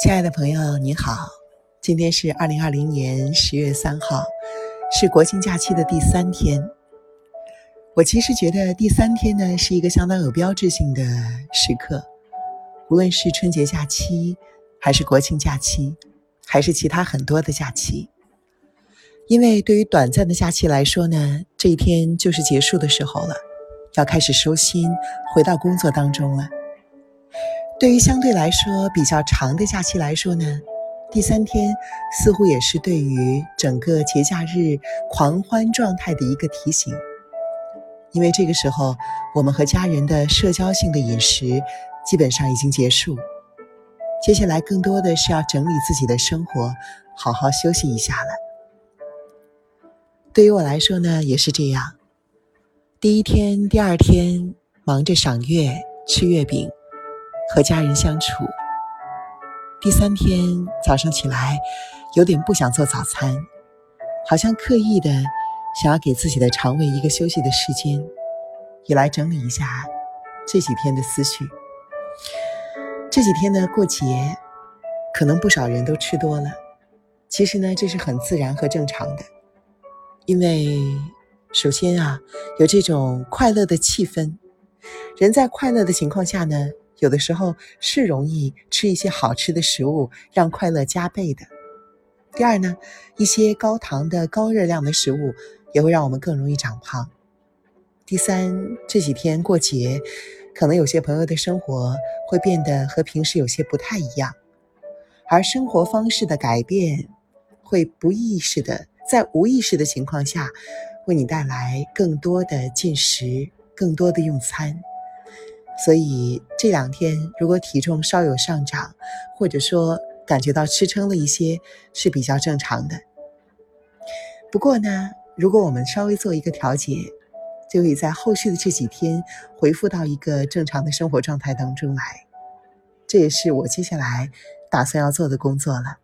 亲爱的朋友，你好，今天是二零二零年十月三号，是国庆假期的第三天。我其实觉得第三天呢是一个相当有标志性的时刻，无论是春节假期，还是国庆假期，还是其他很多的假期。因为对于短暂的假期来说呢，这一天就是结束的时候了，要开始收心，回到工作当中了。对于相对来说比较长的假期来说呢，第三天似乎也是对于整个节假日狂欢状态的一个提醒。因为这个时候，我们和家人的社交性的饮食基本上已经结束，接下来更多的是要整理自己的生活，好好休息一下了。对于我来说呢，也是这样。第一天、第二天忙着赏月、吃月饼。和家人相处。第三天早上起来，有点不想做早餐，好像刻意的想要给自己的肠胃一个休息的时间，也来整理一下这几天的思绪。这几天呢，过节，可能不少人都吃多了。其实呢，这是很自然和正常的，因为首先啊，有这种快乐的气氛，人在快乐的情况下呢。有的时候是容易吃一些好吃的食物，让快乐加倍的。第二呢，一些高糖的、高热量的食物也会让我们更容易长胖。第三，这几天过节，可能有些朋友的生活会变得和平时有些不太一样，而生活方式的改变，会不意识的在无意识的情况下，为你带来更多的进食，更多的用餐。所以这两天，如果体重稍有上涨，或者说感觉到吃撑了一些，是比较正常的。不过呢，如果我们稍微做一个调节，就可以在后续的这几天恢复到一个正常的生活状态当中来。这也是我接下来打算要做的工作了。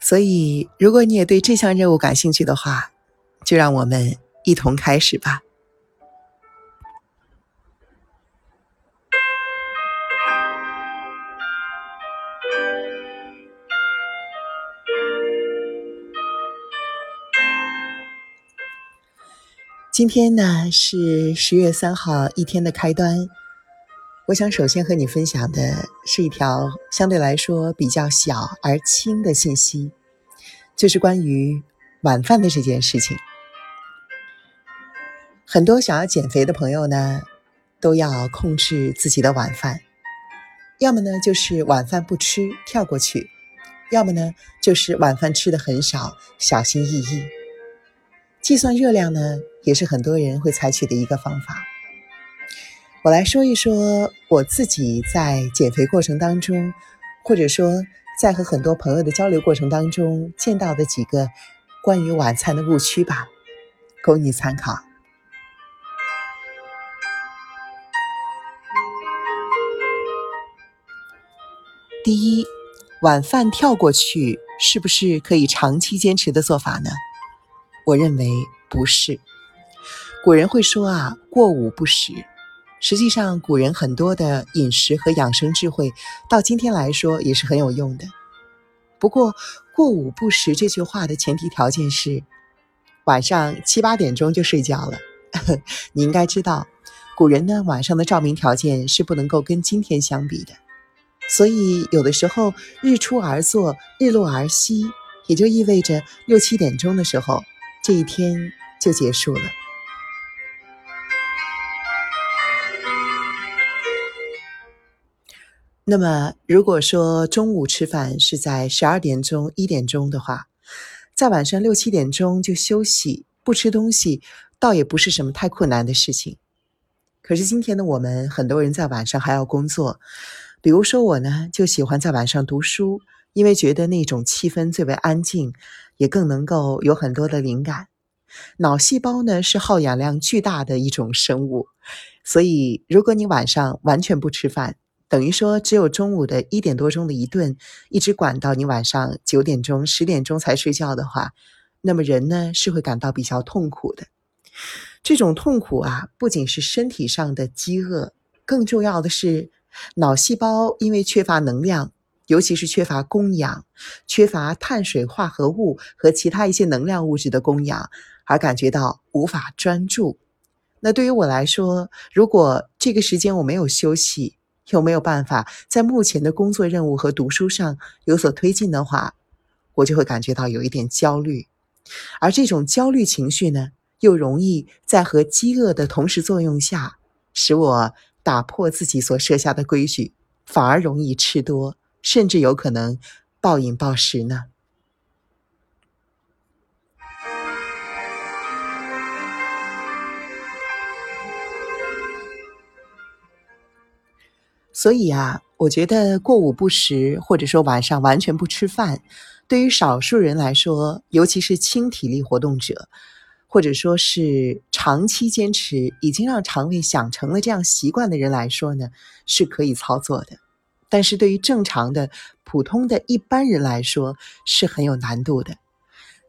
所以，如果你也对这项任务感兴趣的话，就让我们一同开始吧。今天呢是十月三号一天的开端，我想首先和你分享的是一条相对来说比较小而轻的信息，就是关于晚饭的这件事情。很多想要减肥的朋友呢，都要控制自己的晚饭，要么呢就是晚饭不吃跳过去，要么呢就是晚饭吃的很少，小心翼翼。计算热量呢，也是很多人会采取的一个方法。我来说一说我自己在减肥过程当中，或者说在和很多朋友的交流过程当中见到的几个关于晚餐的误区吧，供你参考。第一，晚饭跳过去，是不是可以长期坚持的做法呢？我认为不是。古人会说啊，过午不食。实际上，古人很多的饮食和养生智慧，到今天来说也是很有用的。不过，过午不食这句话的前提条件是晚上七八点钟就睡觉了。你应该知道，古人呢晚上的照明条件是不能够跟今天相比的，所以有的时候日出而作，日落而息，也就意味着六七点钟的时候。这一天就结束了。那么，如果说中午吃饭是在十二点钟、一点钟的话，在晚上六七点钟就休息，不吃东西，倒也不是什么太困难的事情。可是今天的我们，很多人在晚上还要工作，比如说我呢，就喜欢在晚上读书。因为觉得那种气氛最为安静，也更能够有很多的灵感。脑细胞呢是耗氧量巨大的一种生物，所以如果你晚上完全不吃饭，等于说只有中午的一点多钟的一顿，一直管到你晚上九点钟、十点钟才睡觉的话，那么人呢是会感到比较痛苦的。这种痛苦啊，不仅是身体上的饥饿，更重要的是脑细胞因为缺乏能量。尤其是缺乏供氧、缺乏碳水化合物和其他一些能量物质的供养，而感觉到无法专注。那对于我来说，如果这个时间我没有休息，又没有办法在目前的工作任务和读书上有所推进的话，我就会感觉到有一点焦虑。而这种焦虑情绪呢，又容易在和饥饿的同时作用下，使我打破自己所设下的规矩，反而容易吃多。甚至有可能暴饮暴食呢。所以啊，我觉得过午不食，或者说晚上完全不吃饭，对于少数人来说，尤其是轻体力活动者，或者说是长期坚持已经让肠胃养成了这样习惯的人来说呢，是可以操作的。但是对于正常的、普通的一般人来说是很有难度的。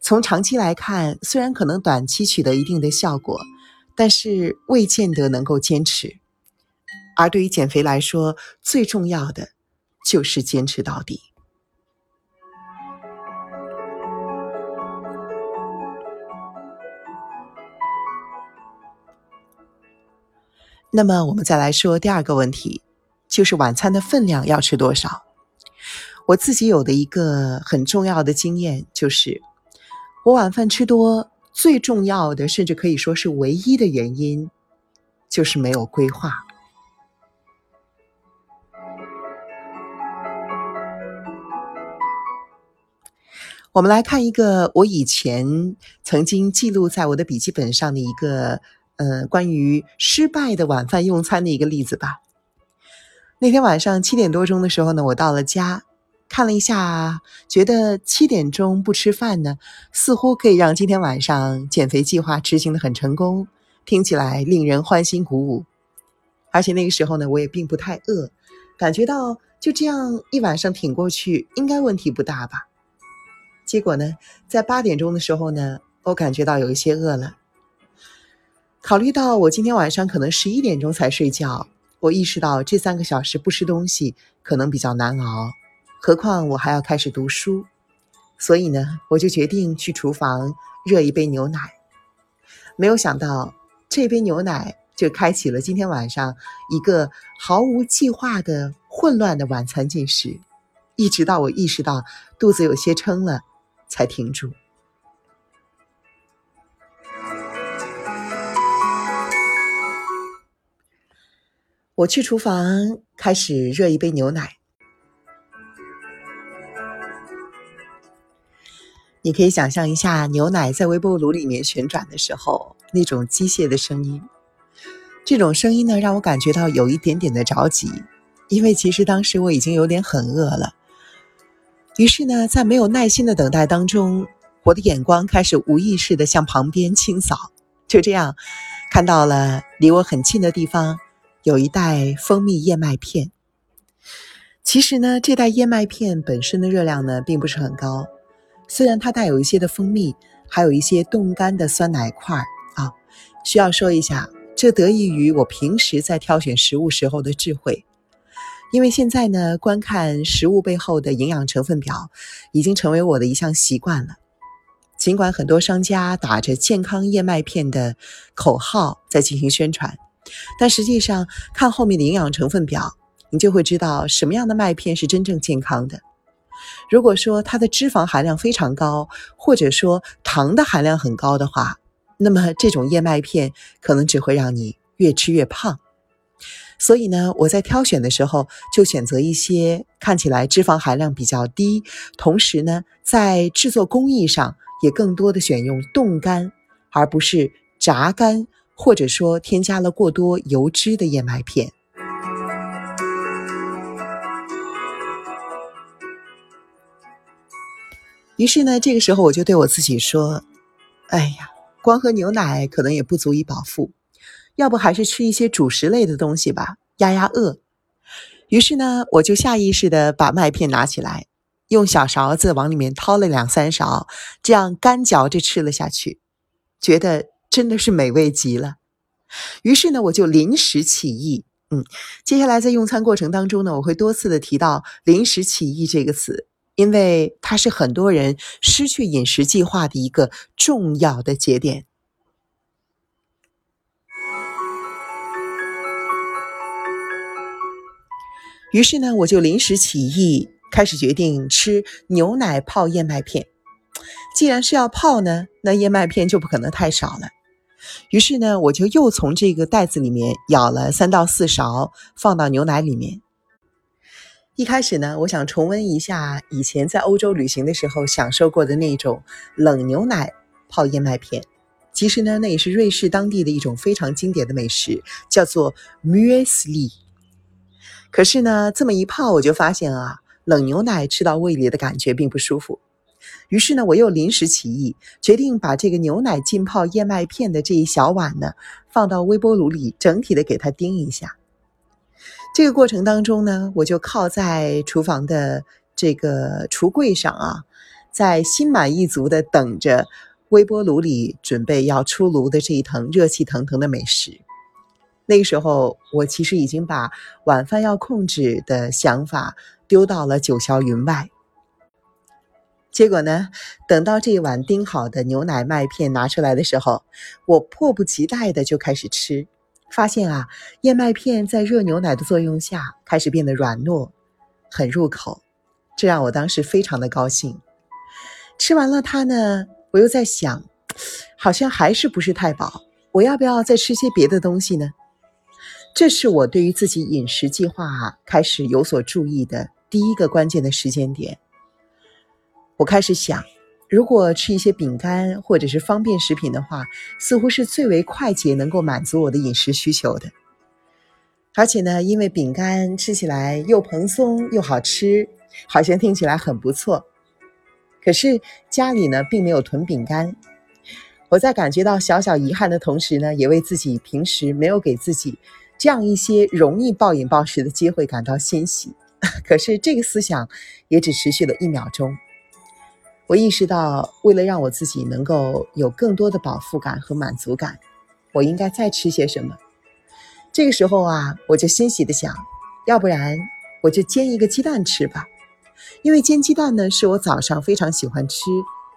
从长期来看，虽然可能短期取得一定的效果，但是未见得能够坚持。而对于减肥来说，最重要的就是坚持到底。那么，我们再来说第二个问题。就是晚餐的分量要吃多少？我自己有的一个很重要的经验就是，我晚饭吃多，最重要的甚至可以说是唯一的原因，就是没有规划。我们来看一个我以前曾经记录在我的笔记本上的一个，呃，关于失败的晚饭用餐的一个例子吧。那天晚上七点多钟的时候呢，我到了家，看了一下，觉得七点钟不吃饭呢，似乎可以让今天晚上减肥计划执行的很成功，听起来令人欢欣鼓舞。而且那个时候呢，我也并不太饿，感觉到就这样一晚上挺过去，应该问题不大吧。结果呢，在八点钟的时候呢，我感觉到有一些饿了。考虑到我今天晚上可能十一点钟才睡觉。我意识到这三个小时不吃东西可能比较难熬，何况我还要开始读书，所以呢，我就决定去厨房热一杯牛奶。没有想到，这杯牛奶就开启了今天晚上一个毫无计划的混乱的晚餐进食，一直到我意识到肚子有些撑了，才停住。我去厨房开始热一杯牛奶，你可以想象一下牛奶在微波炉里面旋转的时候那种机械的声音。这种声音呢，让我感觉到有一点点的着急，因为其实当时我已经有点很饿了。于是呢，在没有耐心的等待当中，我的眼光开始无意识的向旁边清扫，就这样看到了离我很近的地方。有一袋蜂蜜燕麦片。其实呢，这袋燕麦片本身的热量呢，并不是很高。虽然它带有一些的蜂蜜，还有一些冻干的酸奶块儿啊。需要说一下，这得益于我平时在挑选食物时候的智慧。因为现在呢，观看食物背后的营养成分表，已经成为我的一项习惯了。尽管很多商家打着健康燕麦片的口号在进行宣传。但实际上，看后面的营养成分表，你就会知道什么样的麦片是真正健康的。如果说它的脂肪含量非常高，或者说糖的含量很高的话，那么这种燕麦片可能只会让你越吃越胖。所以呢，我在挑选的时候就选择一些看起来脂肪含量比较低，同时呢，在制作工艺上也更多的选用冻干，而不是炸干。或者说添加了过多油脂的燕麦片。于是呢，这个时候我就对我自己说：“哎呀，光喝牛奶可能也不足以饱腹，要不还是吃一些主食类的东西吧，压压饿。”于是呢，我就下意识的把麦片拿起来，用小勺子往里面掏了两三勺，这样干嚼着吃了下去，觉得。真的是美味极了，于是呢，我就临时起意，嗯，接下来在用餐过程当中呢，我会多次的提到“临时起意”这个词，因为它是很多人失去饮食计划的一个重要的节点。于是呢，我就临时起意，开始决定吃牛奶泡燕麦片。既然是要泡呢，那燕麦片就不可能太少了。于是呢，我就又从这个袋子里面舀了三到四勺，放到牛奶里面。一开始呢，我想重温一下以前在欧洲旅行的时候享受过的那种冷牛奶泡燕麦片。其实呢，那也是瑞士当地的一种非常经典的美食，叫做 muesli。可是呢，这么一泡，我就发现啊，冷牛奶吃到胃里的感觉并不舒服。于是呢，我又临时起意，决定把这个牛奶浸泡燕麦片的这一小碗呢，放到微波炉里，整体的给它叮一下。这个过程当中呢，我就靠在厨房的这个橱柜上啊，在心满意足的等着微波炉里准备要出炉的这一腾热气腾腾的美食。那个时候，我其实已经把晚饭要控制的想法丢到了九霄云外。结果呢，等到这一碗叮好的牛奶麦片拿出来的时候，我迫不及待的就开始吃，发现啊，燕麦片在热牛奶的作用下开始变得软糯，很入口，这让我当时非常的高兴。吃完了它呢，我又在想，好像还是不是太饱，我要不要再吃些别的东西呢？这是我对于自己饮食计划啊开始有所注意的第一个关键的时间点。我开始想，如果吃一些饼干或者是方便食品的话，似乎是最为快捷能够满足我的饮食需求的。而且呢，因为饼干吃起来又蓬松又好吃，好像听起来很不错。可是家里呢并没有囤饼干。我在感觉到小小遗憾的同时呢，也为自己平时没有给自己。这样一些容易暴饮暴食的机会感到欣喜，可是这个思想也只持续了一秒钟。我意识到，为了让我自己能够有更多的饱腹感和满足感，我应该再吃些什么。这个时候啊，我就欣喜的想，要不然我就煎一个鸡蛋吃吧，因为煎鸡蛋呢是我早上非常喜欢吃，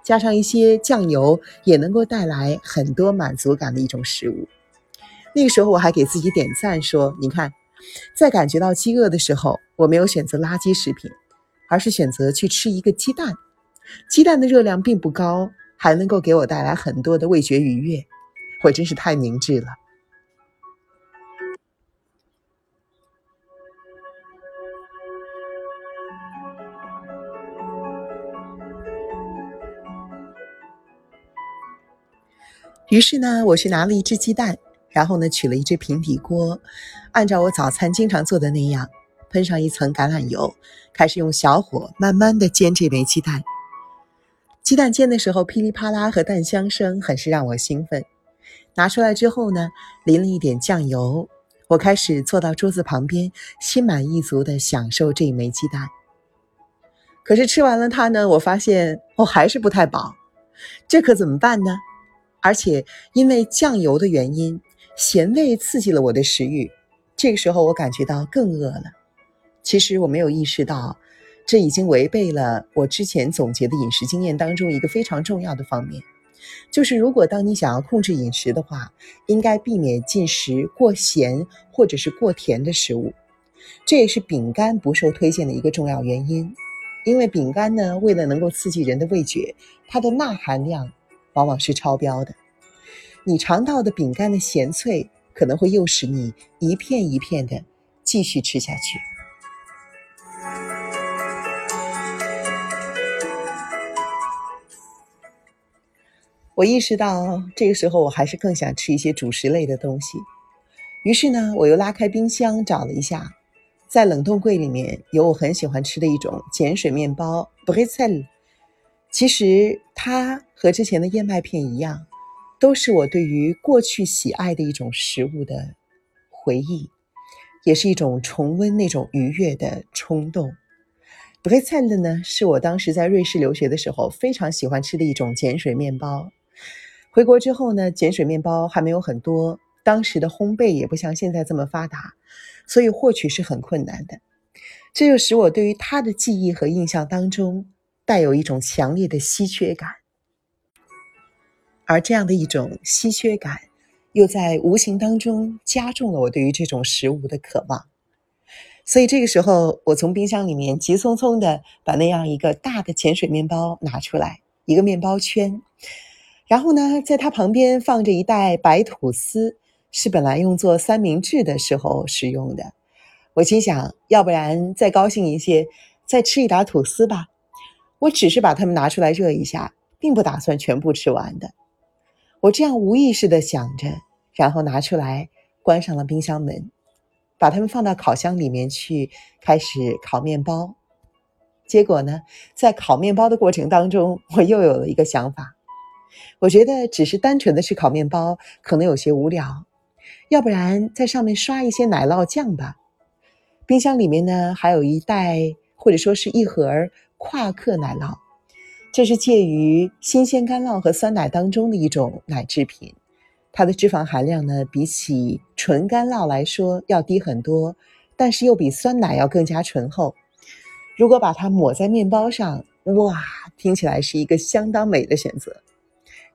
加上一些酱油也能够带来很多满足感的一种食物。那个时候我还给自己点赞，说：“你看，在感觉到饥饿的时候，我没有选择垃圾食品，而是选择去吃一个鸡蛋。鸡蛋的热量并不高，还能够给我带来很多的味觉愉悦。我真是太明智了。”于是呢，我去拿了一只鸡蛋。然后呢，取了一只平底锅，按照我早餐经常做的那样，喷上一层橄榄油，开始用小火慢慢的煎这枚鸡蛋。鸡蛋煎的时候噼里啪啦和蛋香声很是让我兴奋。拿出来之后呢，淋了一点酱油，我开始坐到桌子旁边，心满意足地享受这一枚鸡蛋。可是吃完了它呢，我发现我还是不太饱，这可怎么办呢？而且因为酱油的原因。咸味刺激了我的食欲，这个时候我感觉到更饿了。其实我没有意识到，这已经违背了我之前总结的饮食经验当中一个非常重要的方面，就是如果当你想要控制饮食的话，应该避免进食过咸或者是过甜的食物。这也是饼干不受推荐的一个重要原因，因为饼干呢，为了能够刺激人的味觉，它的钠含量往往是超标的。你尝到的饼干的咸脆，可能会诱使你一片一片的继续吃下去。我意识到这个时候我还是更想吃一些主食类的东西，于是呢，我又拉开冰箱找了一下，在冷冻柜里面有我很喜欢吃的一种碱水面包 bretzel。其实它和之前的燕麦片一样。都是我对于过去喜爱的一种食物的回忆，也是一种重温那种愉悦的冲动。b r e t z e l 呢，是我当时在瑞士留学的时候非常喜欢吃的一种碱水面包。回国之后呢，碱水面包还没有很多，当时的烘焙也不像现在这么发达，所以获取是很困难的。这就使我对于他的记忆和印象当中带有一种强烈的稀缺感，而这样的一种稀缺感，又在无形当中加重了我对于这种食物的渴望。所以这个时候，我从冰箱里面急匆匆的把那样一个大的碱水面包拿出来，一个面包圈，然后呢，在它旁边放着一袋白吐司，是本来用作三明治的时候使用的。我心想，要不然再高兴一些，再吃一打吐司吧。我只是把它们拿出来热一下，并不打算全部吃完的。我这样无意识的想着，然后拿出来，关上了冰箱门，把它们放到烤箱里面去，开始烤面包。结果呢，在烤面包的过程当中，我又有了一个想法。我觉得只是单纯的吃烤面包可能有些无聊，要不然在上面刷一些奶酪酱吧。冰箱里面呢，还有一袋或者说是一盒夸克奶酪，这是介于新鲜干酪和酸奶当中的一种奶制品。它的脂肪含量呢，比起纯干酪来说要低很多，但是又比酸奶要更加醇厚。如果把它抹在面包上，哇，听起来是一个相当美的选择。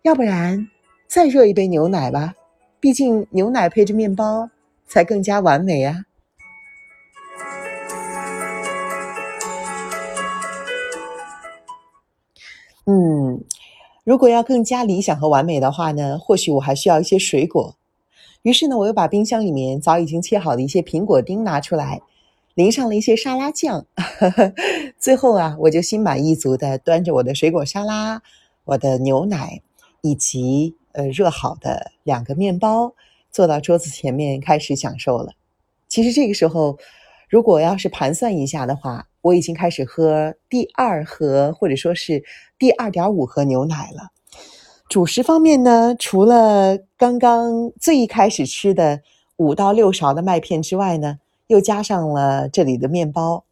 要不然再热一杯牛奶吧，毕竟牛奶配着面包才更加完美啊。嗯，如果要更加理想和完美的话呢，或许我还需要一些水果。于是呢，我又把冰箱里面早已经切好的一些苹果丁拿出来，淋上了一些沙拉酱。最后啊，我就心满意足的端着我的水果沙拉、我的牛奶以及呃热好的两个面包，坐到桌子前面开始享受了。其实这个时候，如果要是盘算一下的话，我已经开始喝第二盒，或者说是第二点五盒牛奶了。主食方面呢，除了刚刚最一开始吃的五到六勺的麦片之外呢，又加上了这里的面包。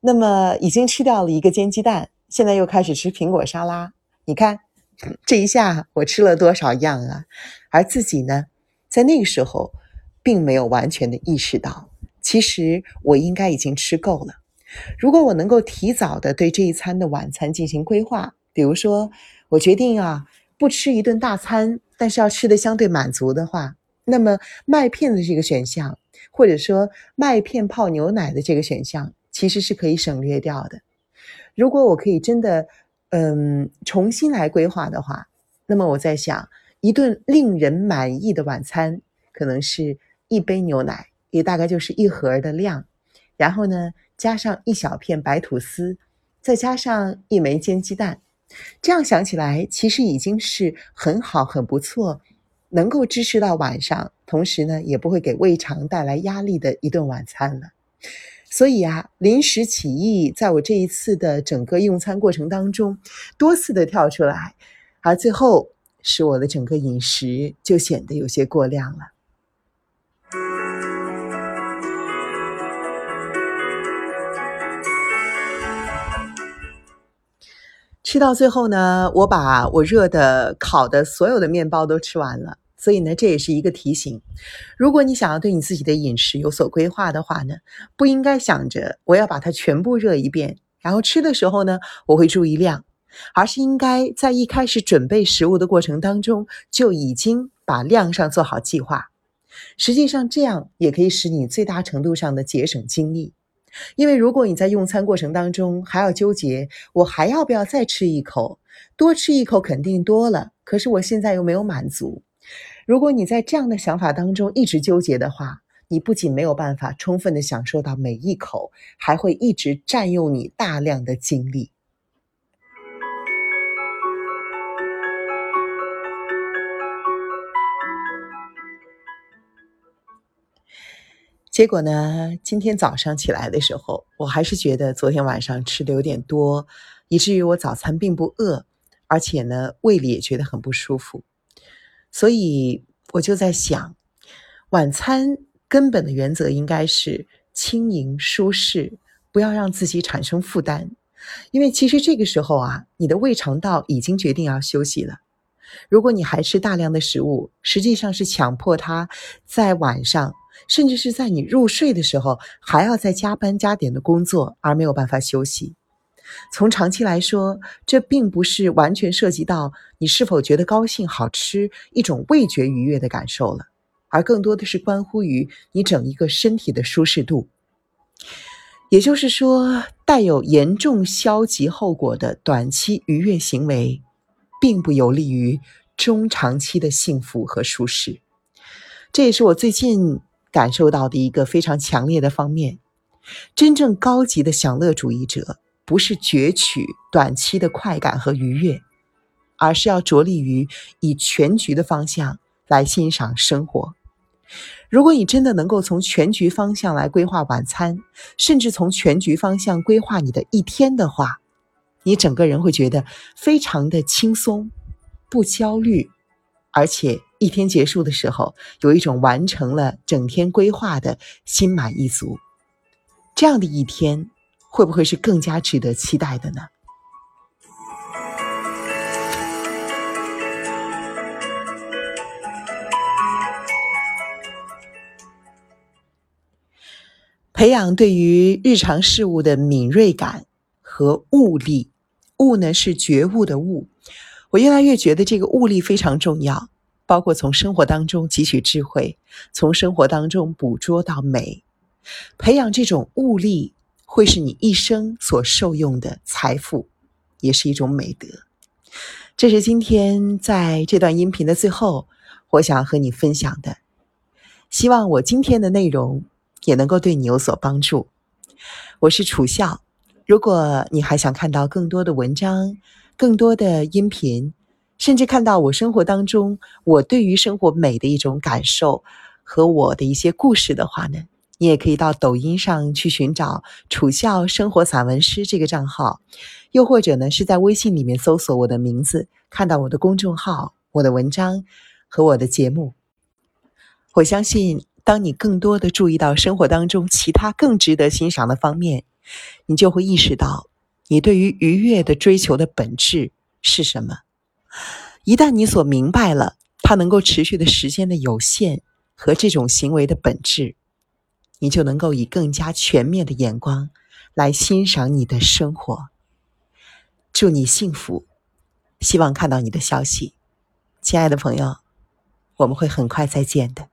那么已经吃掉了一个煎鸡蛋，现在又开始吃苹果沙拉。你看，这一下我吃了多少样啊？而自己呢，在那个时候并没有完全的意识到，其实我应该已经吃够了。如果我能够提早的对这一餐的晚餐进行规划，比如说我决定啊不吃一顿大餐，但是要吃的相对满足的话，那么麦片的这个选项，或者说麦片泡牛奶的这个选项，其实是可以省略掉的。如果我可以真的嗯重新来规划的话，那么我在想，一顿令人满意的晚餐，可能是一杯牛奶，也大概就是一盒的量，然后呢。加上一小片白吐司，再加上一枚煎鸡蛋，这样想起来，其实已经是很好、很不错，能够支持到晚上，同时呢，也不会给胃肠带来压力的一顿晚餐了。所以啊，临时起意，在我这一次的整个用餐过程当中，多次的跳出来，而最后使我的整个饮食就显得有些过量了。吃到最后呢，我把我热的、烤的所有的面包都吃完了。所以呢，这也是一个提醒：如果你想要对你自己的饮食有所规划的话呢，不应该想着我要把它全部热一遍，然后吃的时候呢，我会注意量，而是应该在一开始准备食物的过程当中就已经把量上做好计划。实际上，这样也可以使你最大程度上的节省精力。因为如果你在用餐过程当中还要纠结，我还要不要再吃一口？多吃一口肯定多了，可是我现在又没有满足。如果你在这样的想法当中一直纠结的话，你不仅没有办法充分的享受到每一口，还会一直占用你大量的精力。结果呢？今天早上起来的时候，我还是觉得昨天晚上吃的有点多，以至于我早餐并不饿，而且呢，胃里也觉得很不舒服。所以我就在想，晚餐根本的原则应该是轻盈舒适，不要让自己产生负担。因为其实这个时候啊，你的胃肠道已经决定要休息了。如果你还吃大量的食物，实际上是强迫它在晚上。甚至是在你入睡的时候，还要再加班加点的工作，而没有办法休息。从长期来说，这并不是完全涉及到你是否觉得高兴、好吃一种味觉愉悦的感受了，而更多的是关乎于你整一个身体的舒适度。也就是说，带有严重消极后果的短期愉悦行为，并不有利于中长期的幸福和舒适。这也是我最近感受到的一个非常强烈的方面。真正高级的享乐主义者。不是攫取短期的快感和愉悦，而是要着力于以全局的方向来欣赏生活。如果你真的能够从全局方向来规划晚餐，甚至从全局方向规划你的一天的话，你整个人会觉得非常的轻松，不焦虑，而且一天结束的时候有一种完成了整天规划的心满意足。这样的一天。会不会是更加值得期待的呢？培养对于日常事物的敏锐感和悟力，悟呢是觉悟的悟。我越来越觉得这个悟力非常重要，包括从生活当中汲取智慧，从生活当中捕捉到美，培养这种悟力。会是你一生所受用的财富，也是一种美德。这是今天在这段音频的最后，我想和你分享的。希望我今天的内容也能够对你有所帮助。我是楚笑，如果你还想看到更多的文章、更多的音频，甚至看到我生活当中我对于生活美的一种感受和我的一些故事的话呢？你也可以到抖音上去寻找“楚笑生活散文诗”这个账号，又或者呢是在微信里面搜索我的名字，看到我的公众号、我的文章和我的节目。我相信，当你更多的注意到生活当中其他更值得欣赏的方面，你就会意识到你对于愉悦的追求的本质是什么。一旦你所明白了它能够持续的时间的有限和这种行为的本质。你就能够以更加全面的眼光来欣赏你的生活。祝你幸福，希望看到你的消息，亲爱的朋友，我们会很快再见的。